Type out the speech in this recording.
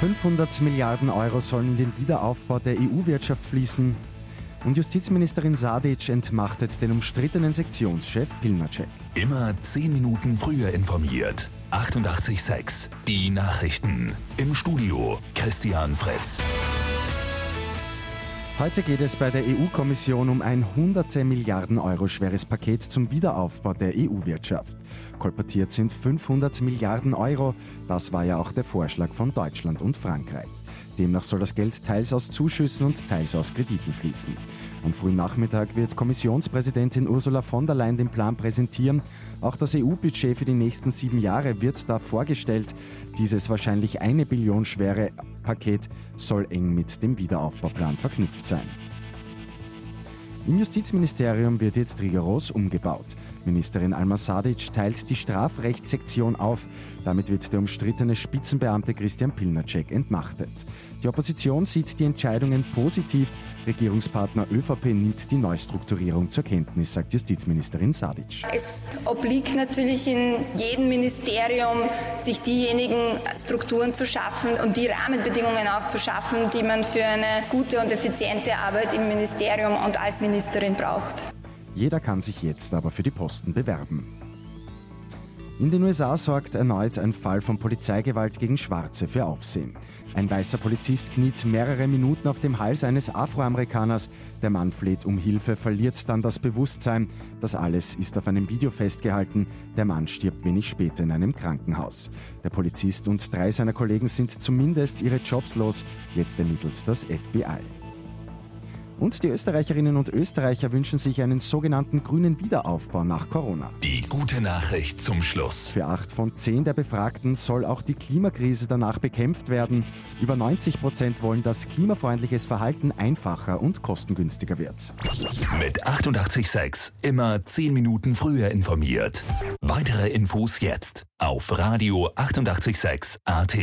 500 Milliarden Euro sollen in den Wiederaufbau der EU-Wirtschaft fließen. Und Justizministerin Sadic entmachtet den umstrittenen Sektionschef Pilnacek. Immer 10 Minuten früher informiert. 88.6 Die Nachrichten. Im Studio Christian Fritz. Heute geht es bei der EU-Kommission um ein hunderte Milliarden Euro schweres Paket zum Wiederaufbau der EU-Wirtschaft. Kolportiert sind 500 Milliarden Euro. Das war ja auch der Vorschlag von Deutschland und Frankreich. Demnach soll das Geld teils aus Zuschüssen und teils aus Krediten fließen. Am frühen Nachmittag wird Kommissionspräsidentin Ursula von der Leyen den Plan präsentieren. Auch das EU-Budget für die nächsten sieben Jahre wird da vorgestellt. Dieses wahrscheinlich eine Billion schwere Paket soll eng mit dem Wiederaufbauplan verknüpft sein. Im Justizministerium wird jetzt rigoros umgebaut. Ministerin Alma Sadic teilt die Strafrechtssektion auf. Damit wird der umstrittene Spitzenbeamte Christian Pilnacek entmachtet. Die Opposition sieht die Entscheidungen positiv. Regierungspartner ÖVP nimmt die Neustrukturierung zur Kenntnis, sagt Justizministerin Sadic. Es obliegt natürlich in jedem Ministerium, sich diejenigen Strukturen zu schaffen und die Rahmenbedingungen auch zu schaffen, die man für eine gute und effiziente Arbeit im Ministerium und als Ministerium Ministerin braucht. Jeder kann sich jetzt aber für die Posten bewerben. In den USA sorgt erneut ein Fall von Polizeigewalt gegen Schwarze für Aufsehen. Ein weißer Polizist kniet mehrere Minuten auf dem Hals eines Afroamerikaners. Der Mann fleht um Hilfe, verliert dann das Bewusstsein. Das alles ist auf einem Video festgehalten. Der Mann stirbt wenig später in einem Krankenhaus. Der Polizist und drei seiner Kollegen sind zumindest ihre Jobs los. Jetzt ermittelt das FBI. Und die Österreicherinnen und Österreicher wünschen sich einen sogenannten grünen Wiederaufbau nach Corona. Die gute Nachricht zum Schluss. Für acht von zehn der Befragten soll auch die Klimakrise danach bekämpft werden. Über 90 Prozent wollen, dass klimafreundliches Verhalten einfacher und kostengünstiger wird. Mit 886 immer zehn Minuten früher informiert. Weitere Infos jetzt auf Radio 886 AT.